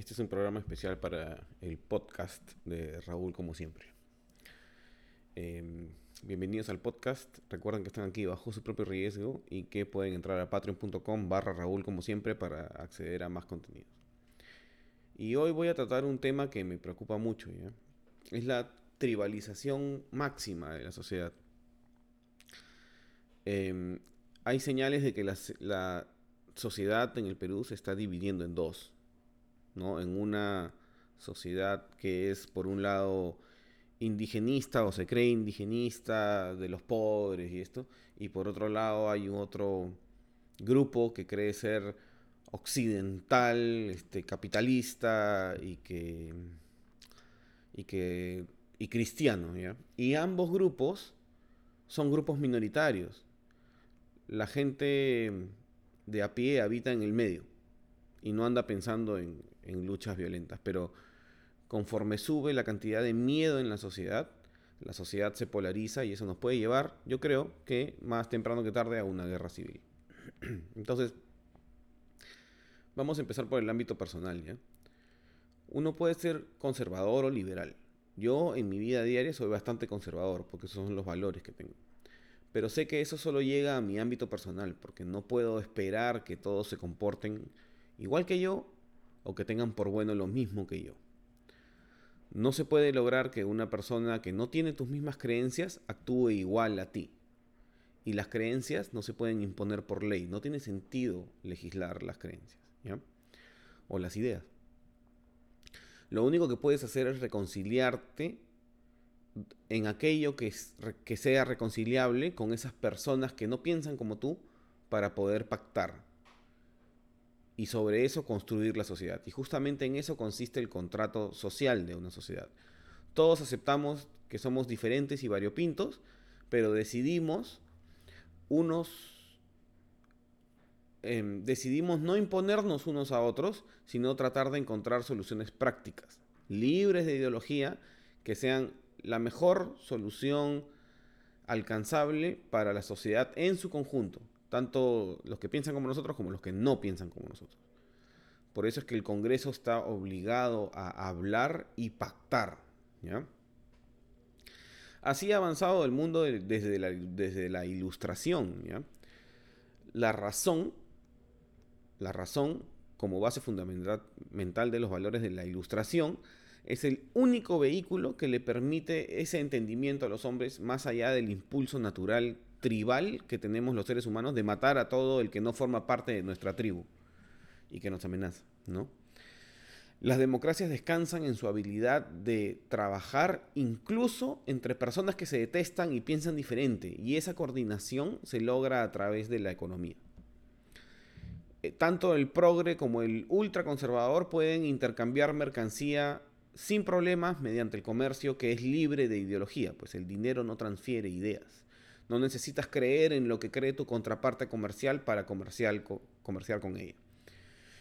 Este es un programa especial para el podcast de Raúl, como siempre. Em, bienvenidos al podcast. Recuerden que están aquí bajo su propio riesgo y que pueden entrar a patreon.com barra Raúl, como siempre, para acceder a más contenidos. Y hoy voy a tratar un tema que me preocupa mucho. Es la tribalización máxima de la sociedad. Em, hay señales de que la sociedad en el Perú se está dividiendo en dos, ¿no? En una sociedad que es, por un lado, indigenista o se cree indigenista de los pobres y esto, y por otro lado hay un otro grupo que cree ser occidental, este, capitalista y que y que y cristiano, ¿ya? Y ambos grupos son grupos minoritarios. La gente de a pie habita en el medio y no anda pensando en, luchas violentas. Pero conforme sube la cantidad de miedo en la sociedad, la sociedad se polariza y eso nos puede llevar, yo creo, que más temprano que tarde a una guerra civil. Entonces, vamos a empezar por el ámbito personal. ¿ya? Uno puede ser conservador o liberal. Yo en mi vida diaria soy bastante conservador porque esos son los valores que tengo. Pero sé que eso solo llega a mi ámbito personal, porque no puedo esperar que todos se comporten igual que yo o que tengan por bueno lo mismo que yo. No se puede lograr que una persona que no tiene tus mismas creencias actúe igual a ti. Y las creencias no se pueden imponer por ley. No tiene sentido legislar las creencias. O las ideas. Lo único que puedes hacer es reconciliarte en aquello que, que sea reconciliable con esas personas que no piensan como tú para poder pactar. Y sobre eso construir la sociedad. Y justamente en eso consiste el contrato social de una sociedad. Todos aceptamos que somos diferentes y variopintos, pero decidimos unos em, decidimos no imponernos unos a otros, sino tratar de encontrar soluciones prácticas, libres de ideología, que sean la mejor solución alcanzable para la sociedad en su conjunto, tanto los que piensan como nosotros como los que no piensan como nosotros. Por eso es que el Congreso está obligado a hablar y pactar. Así ha avanzado el mundo desde la, desde la ilustración. La razón, la razón como base fundamental de los valores de la ilustración, es el único vehículo que le permite ese entendimiento a los hombres más allá del impulso natural tribal que tenemos los seres humanos de matar a todo el que no forma parte de nuestra tribu y que nos amenaza, ¿no? Las democracias descansan en su habilidad de trabajar incluso entre personas que se detestan y piensan diferente, y esa coordinación se logra a través de la economía. Eh, tanto el progre como el ultraconservador pueden intercambiar mercancía sin problemas mediante el comercio que es libre de ideología, pues el dinero no transfiere ideas. No necesitas creer en lo que cree tu contraparte comercial para comerciar, con ella.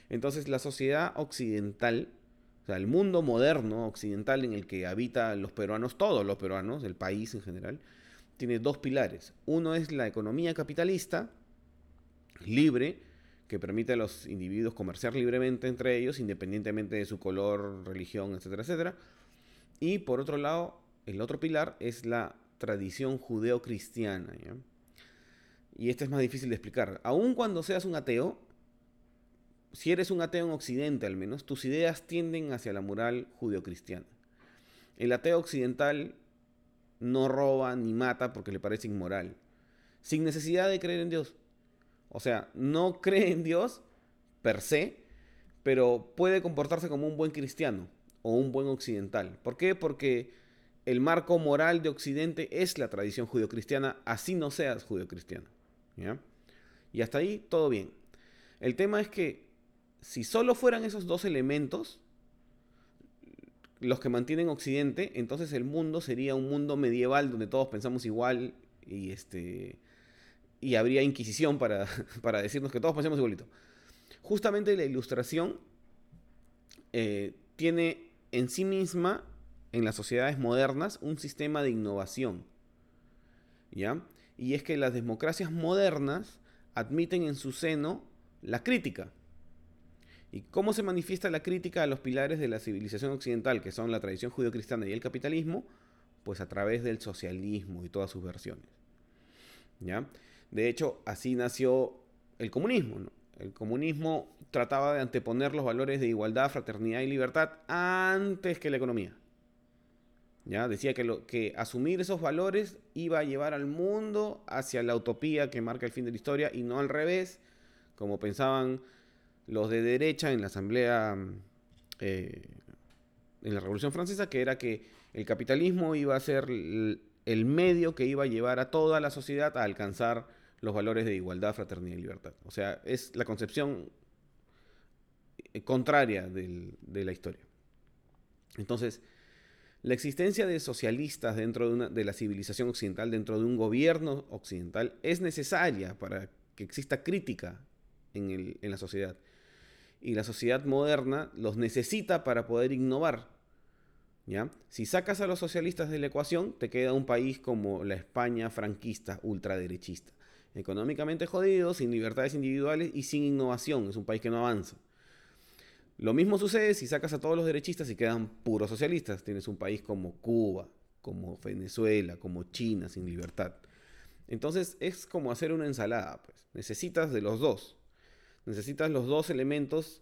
Entonces la sociedad occidental, o sea, el mundo moderno occidental en el que habitan los peruanos, todos los peruanos, el país en general, tiene dos pilares. Uno es la economía capitalista, libre, que permite a los individuos comerciar libremente entre ellos, independientemente de su color, religión, etcétera, etcétera. Y por otro lado, el otro pilar es la tradición judeo-cristiana. Y este es más difícil de explicar. Aun cuando seas un ateo, si eres un ateo en Occidente al menos, tus ideas tienden hacia la moral judeo-cristiana. El ateo occidental no roba ni mata porque le parece inmoral, sin necesidad de creer en Dios. O sea, no cree en Dios per se, pero puede comportarse como un buen cristiano o un buen occidental. ¿Por qué? Porque el marco moral de Occidente es la tradición judio-cristiana, así no seas judio-cristiano. Y hasta ahí todo bien. El tema es que si solo fueran esos dos elementos los que mantienen Occidente, entonces el mundo sería un mundo medieval donde todos pensamos igual y este y habría inquisición para, para decirnos que todos pensemos igualito. Justamente la ilustración eh, tiene en sí misma, en las sociedades modernas, un sistema de innovación. ¿Ya? Y es que las democracias modernas admiten en su seno la crítica. ¿Y cómo se manifiesta la crítica a los pilares de la civilización occidental, que son la tradición judio-cristiana y el capitalismo? Pues a través del socialismo y todas sus versiones. ¿Ya? De hecho, así nació el comunismo. El comunismo trataba de anteponer los valores de igualdad, fraternidad y libertad antes que la economía. ¿Ya? Decía que, lo, que asumir esos valores iba a llevar al mundo hacia la utopía que marca el fin de la historia y no al revés, como pensaban los de derecha en la Asamblea, eh, en la Revolución Francesa, que era que el capitalismo iba a ser el medio que iba a llevar a toda la sociedad a alcanzar los valores de igualdad, fraternidad y libertad. O sea, es la concepción eh, contraria de la historia. Entonces, la existencia de socialistas dentro de, la civilización occidental, dentro de un gobierno occidental, es necesaria para que exista crítica en, en la sociedad. Y la sociedad moderna los necesita para poder innovar. ¿ya? Si sacas a los socialistas de la ecuación, te queda un país como la España franquista, ultraderechista económicamente jodido, sin libertades individuales y sin innovación. Es un país que no avanza. Lo mismo sucede si sacas a todos los derechistas y quedan puros socialistas. Tienes un país como Cuba, como Venezuela, como China, sin libertad. Entonces es como hacer una ensalada. Pues. Necesitas de los dos. Necesitas los dos elementos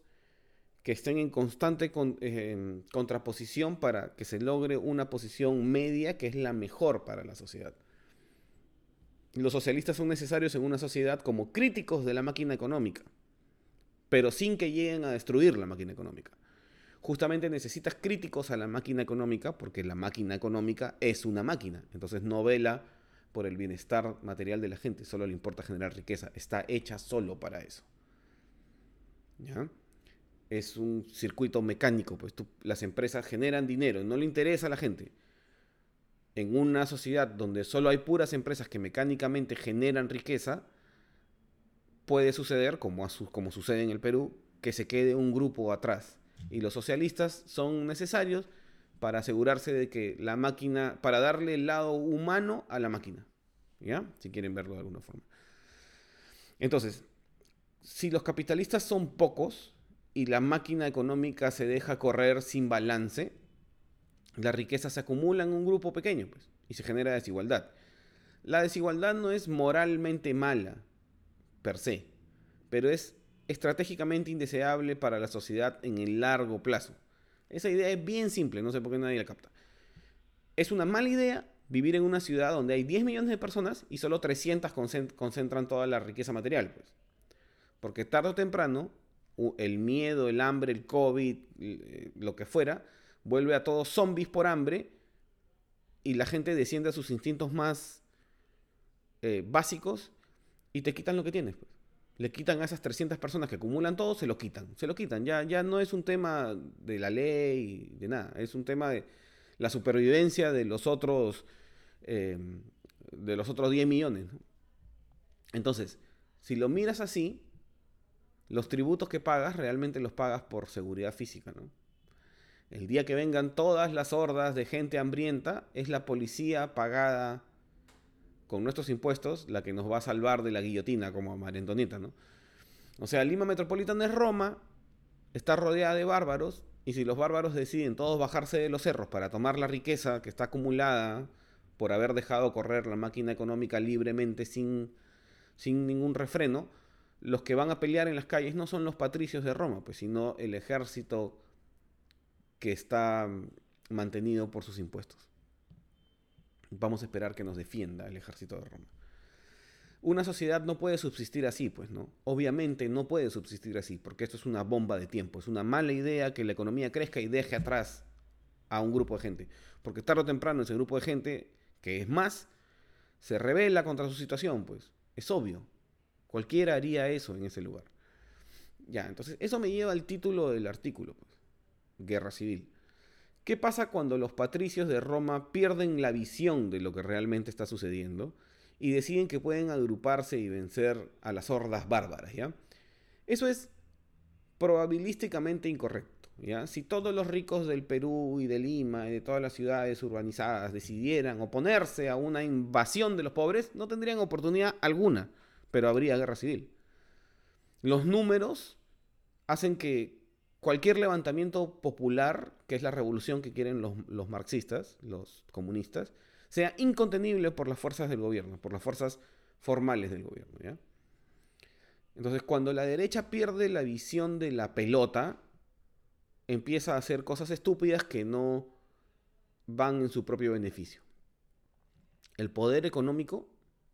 que estén en constante contraposición para que se logre una posición media que es la mejor para la sociedad. Los socialistas son necesarios en una sociedad como críticos de la máquina económica, pero sin que lleguen a destruir la máquina económica. Justamente necesitas críticos a la máquina económica porque la máquina económica es una máquina, entonces no vela por el bienestar material de la gente, solo le importa generar riqueza, está hecha solo para eso. ¿Ya? Es un circuito mecánico, pues las empresas generan dinero, no le interesa a la gente en una sociedad donde solo hay puras empresas que mecánicamente generan riqueza, puede suceder, como, como sucede en el Perú, que se quede un grupo atrás. Y los socialistas son necesarios para asegurarse de que la máquina, para darle el lado humano a la máquina. ¿Ya? Si quieren verlo de alguna forma. Entonces, si los capitalistas son pocos y la máquina económica se deja correr sin balance, la riqueza se acumula en un grupo pequeño pues, y se genera desigualdad. La desigualdad no es moralmente mala, per se, pero es estratégicamente indeseable para la sociedad en el largo plazo. Esa idea es bien simple, no sé por qué nadie la capta. Es una mala idea vivir en una ciudad donde hay 10 millones de personas y solo 300 concentran toda la riqueza material. Pues. Porque tarde o temprano, el miedo, el hambre, el COVID, eh, lo que fuera, vuelve a todos zombies por hambre y la gente desciende a sus instintos más eh, básicos y te quitan lo que tienes. Pues. Le quitan a esas 300 personas que acumulan todo, se lo quitan. Se lo quitan. Ya, ya no es un tema de la ley, de nada. Es un tema de la supervivencia de los otros, em, de los otros 10 millones. Entonces, si lo miras así, los tributos que pagas realmente los pagas por seguridad física, ¿no? El día que vengan todas las hordas de gente hambrienta, es la policía pagada con nuestros impuestos la que nos va a salvar de la guillotina, como a María Antonieta, ¿no? O sea, Lima Metropolitana es Roma, está rodeada de bárbaros, y si los bárbaros deciden todos bajarse de los cerros para tomar la riqueza que está acumulada por haber dejado correr la máquina económica libremente sin, sin ningún refreno, los que van a pelear en las calles no son los patricios de Roma, pues, sino el ejército que está mantenido por sus impuestos. Vamos a esperar que nos defienda el ejército de Roma. Una sociedad no puede subsistir así, pues, ¿no? Obviamente no puede subsistir así, porque esto es una bomba de tiempo. Es una mala idea que la economía crezca y deje atrás a un grupo de gente. Porque tarde o temprano ese grupo de gente, que es más, se revela contra su situación, pues. Es obvio. Cualquiera haría eso en ese lugar. Ya, entonces eso me lleva al título del artículo. Pues guerra civil. ¿Qué pasa cuando los patricios de Roma pierden la visión de lo que realmente está sucediendo y deciden que pueden agruparse y vencer a las hordas bárbaras? ¿ya? Eso es probabilísticamente incorrecto. ¿ya? Si todos los ricos del Perú y de Lima y de todas las ciudades urbanizadas decidieran oponerse a una invasión de los pobres, no tendrían oportunidad alguna, pero habría guerra civil. Los números hacen que cualquier levantamiento popular, que es la revolución que quieren los, marxistas, los comunistas, sea incontenible por las fuerzas del gobierno, por las fuerzas formales del gobierno. Entonces, cuando la derecha pierde la visión de la pelota, empieza a hacer cosas estúpidas que no van en su propio beneficio. El poder económico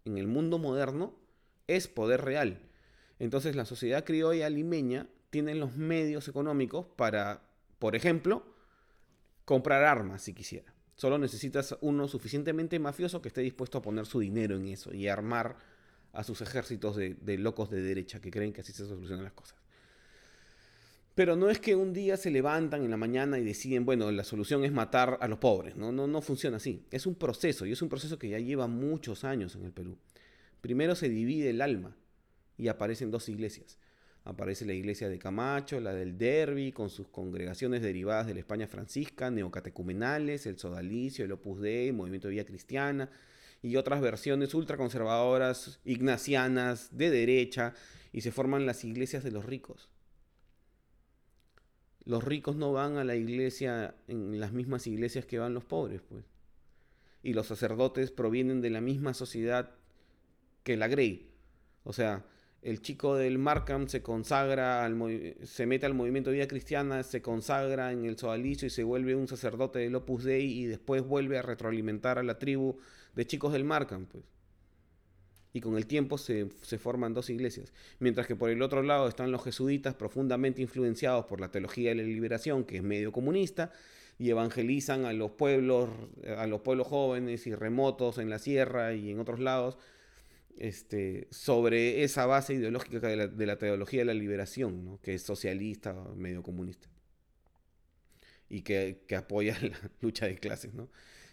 en el mundo moderno es poder real. Entonces la sociedad criolla limeña tiene los medios económicos para, por ejemplo, comprar armas si quisiera. Solo necesitas uno suficientemente mafioso que esté dispuesto a poner su dinero en eso y armar a sus ejércitos de, de locos de derecha que creen que así se solucionan las cosas. Pero no es que un día se levantan en la mañana y deciden, bueno, la solución es matar a los pobres. No, no, no funciona así. Es un proceso y es un proceso que ya lleva muchos años en el Perú. Primero se divide el alma y aparecen dos iglesias. Aparece la iglesia de Camacho, la del Derby, con sus congregaciones derivadas de la España francisca, neocatecumenales, el Sodalicio, el Opus Dei, el Movimiento de Vía Cristiana, y otras versiones ultraconservadoras, ignacianas, de derecha, y se forman las iglesias de los ricos. Los ricos no van a la iglesia en las mismas iglesias que van los pobres, pues. Y los sacerdotes provienen de la misma sociedad que la Grey. O sea, el chico del Markham se consagra, al se mete al movimiento de vida cristiana, se consagra en el sodalicio y se vuelve un sacerdote del Opus Dei y después vuelve a retroalimentar a la tribu de chicos del Markham, pues. Y con el tiempo se, se forman dos iglesias. Mientras que por el otro lado están los jesuitas profundamente influenciados por la teología de la liberación, que es medio comunista, y evangelizan a los pueblos, a los pueblos jóvenes y remotos en la sierra y en otros lados este, sobre esa base ideológica de la, teología de la liberación, que es socialista, medio comunista, y que, apoya la lucha de clases. ¿no?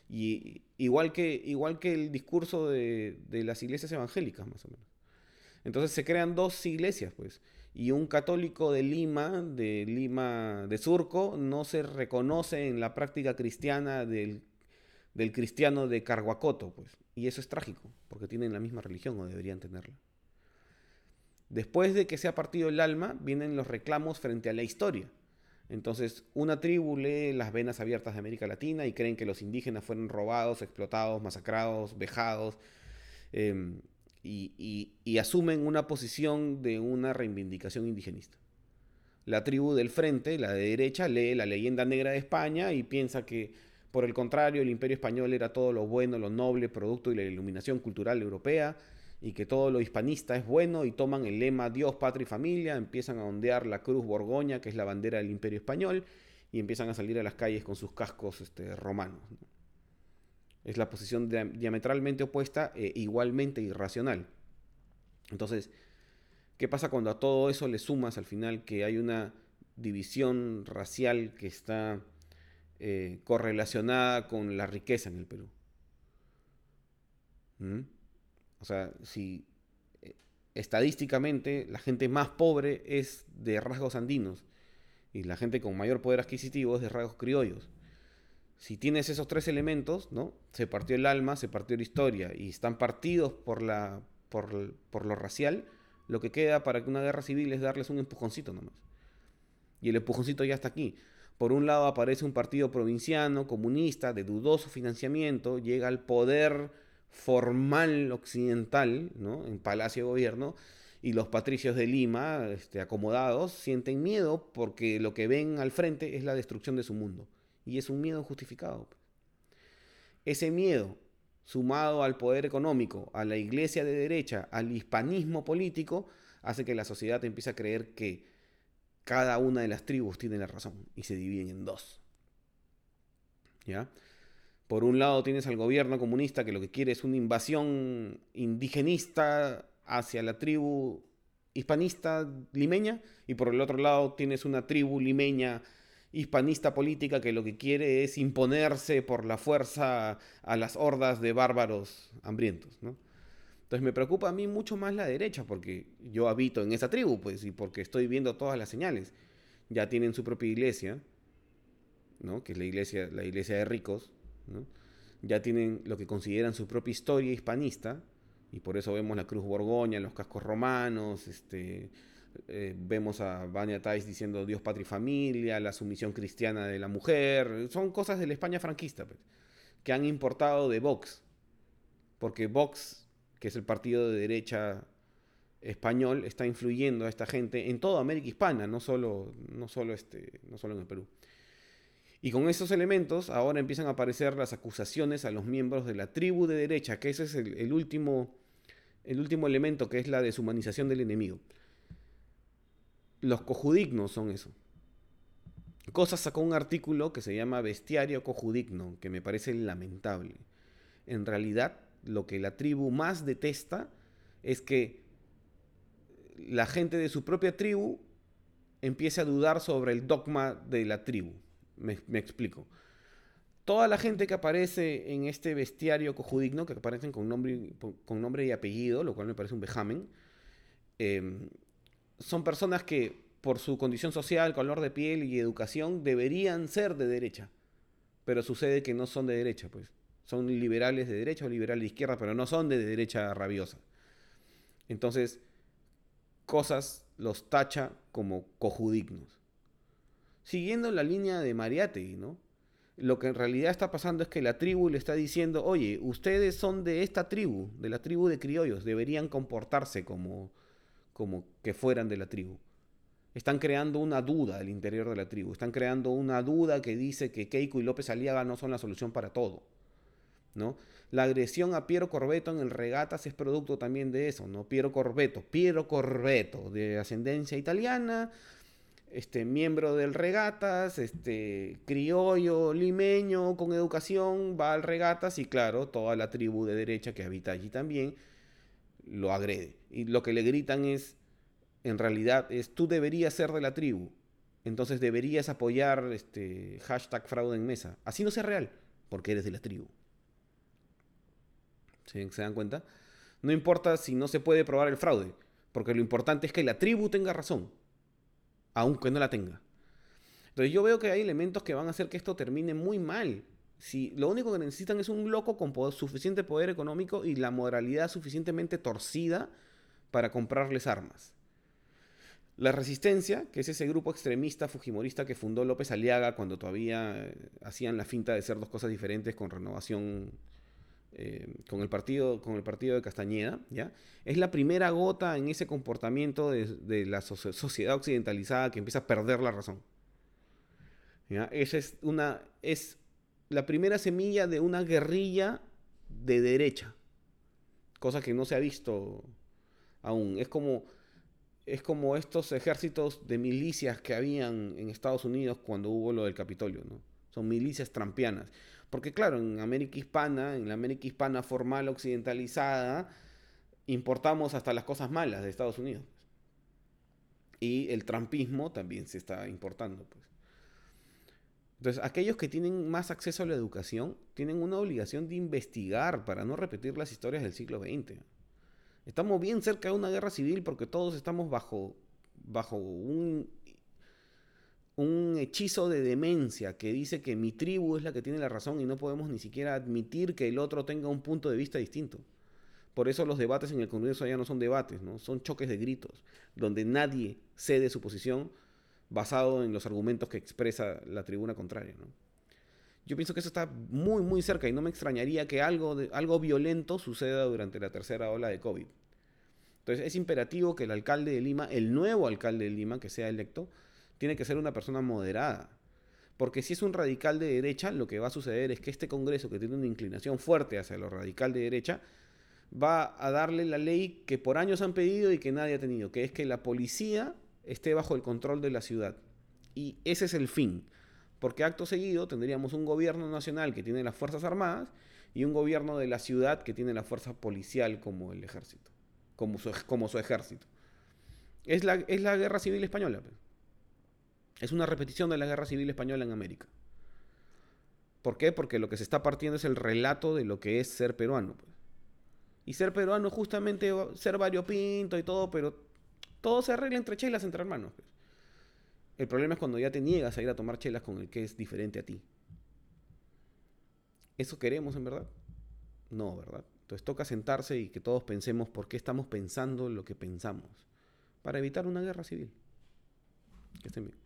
Y igual que, igual que el discurso de, las iglesias evangélicas, más o menos. Entonces se crean dos iglesias, pues. Y un católico de Lima, de Lima de Surco, no se reconoce en la práctica cristiana del, del cristiano de Carguacoto, pues. Y eso es trágico, porque tienen la misma religión o deberían tenerla. Después de que se ha partido el alma, vienen los reclamos frente a la historia. Entonces, una tribu lee las venas abiertas de América Latina y creen que los indígenas fueron robados, explotados, masacrados, vejados, em, y, y asumen una posición de una reivindicación indigenista. La tribu del frente, la de derecha, lee la leyenda negra de España y piensa que por el contrario, el imperio español era todo lo bueno, lo noble, producto de la iluminación cultural europea, y que todo lo hispanista es bueno, y toman el lema Dios, patria y familia, empiezan a ondear la cruz borgoña, que es la bandera del imperio español, y empiezan a salir a las calles con sus cascos este, romanos. Es la posición diametralmente opuesta e igualmente irracional. Entonces, ¿qué pasa cuando a todo eso le sumas al final que hay una división racial que está eh, correlacionada con la riqueza en el Perú. ¿Mm? O sea, si eh, estadísticamente la gente más pobre es de rasgos andinos y la gente con mayor poder adquisitivo es de rasgos criollos. Si tienes esos tres elementos, ¿no? Se partió el alma, se partió la historia y están partidos por, la, por, por lo racial, lo que queda para que una guerra civil es darles un empujoncito nomás. Y el empujoncito ya está aquí. Por un lado aparece un partido provinciano, comunista, de dudoso financiamiento, llega al poder formal occidental, ¿no? en Palacio de Gobierno, y los patricios de Lima, este, acomodados, sienten miedo porque lo que ven al frente es la destrucción de su mundo. Y es un miedo justificado. Ese miedo, sumado al poder económico, a la iglesia de derecha, al hispanismo político, hace que la sociedad empiece a creer que cada una de las tribus tiene la razón y se dividen en dos. ¿Ya? Por un lado tienes al gobierno comunista que lo que quiere es una invasión indigenista hacia la tribu hispanista limeña y por el otro lado tienes una tribu limeña hispanista política que lo que quiere es imponerse por la fuerza a las hordas de bárbaros hambrientos, ¿no? Entonces me preocupa a mí mucho más la derecha, porque yo habito en esa tribu, pues, y porque estoy viendo todas las señales. Ya tienen su propia iglesia, ¿no? Que es la iglesia, la iglesia de ricos, ¿no? Ya tienen lo que consideran su propia historia hispanista, y por eso vemos la cruz borgoña, los cascos romanos, este, Eh, vemos a Vania Tais diciendo Dios, patria y familia, la sumisión cristiana de la mujer. Son cosas de la España franquista, pues, que han importado de Vox. Porque Vox, que es el partido de derecha español, está influyendo a esta gente en toda América Hispana, no solo, no solo, este, no solo en el Perú. Y con esos elementos ahora empiezan a aparecer las acusaciones a los miembros de la tribu de derecha, que ese es el, último, el último elemento, que es la deshumanización del enemigo. Los cojudignos son eso. Cosas sacó un artículo que se llama Bestiario Cojudigno, que me parece lamentable. En realidad, lo que la tribu más detesta es que la gente de su propia tribu empiece a dudar sobre el dogma de la tribu. Me, explico. Toda la gente que aparece en este bestiario cojudigno, que aparecen con nombre, con nombre y apellido, lo cual me parece un vejamen, em, son personas que por su condición social, color de piel y educación deberían ser de derecha. Pero sucede que no son de derecha, pues. Son liberales de derecha o liberales de izquierda, pero no son de derecha rabiosa. Entonces, cosas los tacha como cojudignos siguiendo la línea de Mariátegui, ¿no? Lo que en realidad está pasando es que la tribu le está diciendo, oye, ustedes son de esta tribu, de la tribu de criollos, deberían comportarse como, como que fueran de la tribu. Están creando una duda al interior de la tribu, están creando una duda que dice que Keiko y López Aliaga no son la solución para todo. ¿No? La agresión a Piero Corbeto en el Regatas es producto también de eso, ¿no? Piero Corbeto, Piero Corbeto, de ascendencia italiana, este, miembro del regatas, este, criollo, limeño, con educación, va al regatas y claro, toda la tribu de derecha que habita allí también lo agrede. Y lo que le gritan es, en realidad, es tú deberías ser de la tribu. Entonces deberías apoyar este hashtag fraude en mesa. Así no sea real, porque eres de la tribu. ¿Se dan cuenta? No importa si no se puede probar el fraude, porque lo importante es que la tribu tenga razón aunque no la tenga. Entonces yo veo que hay elementos que van a hacer que esto termine muy mal. Si lo único que necesitan es un loco con suficiente poder económico y la moralidad suficientemente torcida para comprarles armas. La Resistencia, que es ese grupo extremista fujimorista que fundó López Aliaga cuando todavía eh, hacían la finta de ser dos cosas diferentes con renovación eh, con, el partido, con el partido de Castañeda, ¿ya? Es la primera gota en ese comportamiento de, la sociedad occidentalizada que empieza a perder la razón. Esa es, una, es la primera semilla de una guerrilla de derecha, cosa que no se ha visto aún. Es como, es como estos ejércitos de milicias que habían en Estados Unidos cuando hubo lo del Capitolio, ¿no? Son milicias trampianas. Porque claro, en América Hispana, en la América Hispana formal occidentalizada, importamos hasta las cosas malas de Estados Unidos. Y el trampismo también se está importando. Pues. Entonces, aquellos que tienen más acceso a la educación tienen una obligación de investigar para no repetir las historias del siglo XX. Estamos bien cerca de una guerra civil porque todos estamos bajo, bajo un un hechizo de demencia que dice que mi tribu es la que tiene la razón y no podemos ni siquiera admitir que el otro tenga un punto de vista distinto. Por eso los debates en el Congreso ya no son debates, ¿no? son choques de gritos, donde nadie cede su posición basado en los argumentos que expresa la tribuna contraria. Yo pienso que eso está muy, muy cerca y no me extrañaría que algo, de, algo violento suceda durante la tercera ola de COVID. Entonces es imperativo que el alcalde de Lima, el nuevo alcalde de Lima que sea electo, tiene que ser una persona moderada. Porque si es un radical de derecha, lo que va a suceder es que este Congreso, que tiene una inclinación fuerte hacia lo radical de derecha, va a darle la ley que por años han pedido y que nadie ha tenido, que es que la policía esté bajo el control de la ciudad. Y ese es el fin. Porque acto seguido tendríamos un gobierno nacional que tiene las Fuerzas Armadas y un gobierno de la ciudad que tiene la fuerza policial como el ejército, como su, ejército. Es la, es la guerra civil española. Es una repetición de la Guerra Civil Española en América. ¿Por qué? Porque lo que se está partiendo es el relato de lo que es ser peruano. Pues. Y ser peruano justamente ser variopinto y todo, pero todo se arregla entre chelas, entre hermanos. Pues. El problema es cuando ya te niegas a ir a tomar chelas con el que es diferente a ti. ¿Eso queremos en verdad? No, ¿verdad? Entonces toca sentarse y que todos pensemos por qué estamos pensando lo que pensamos. para evitar una guerra civil. Que estén bien.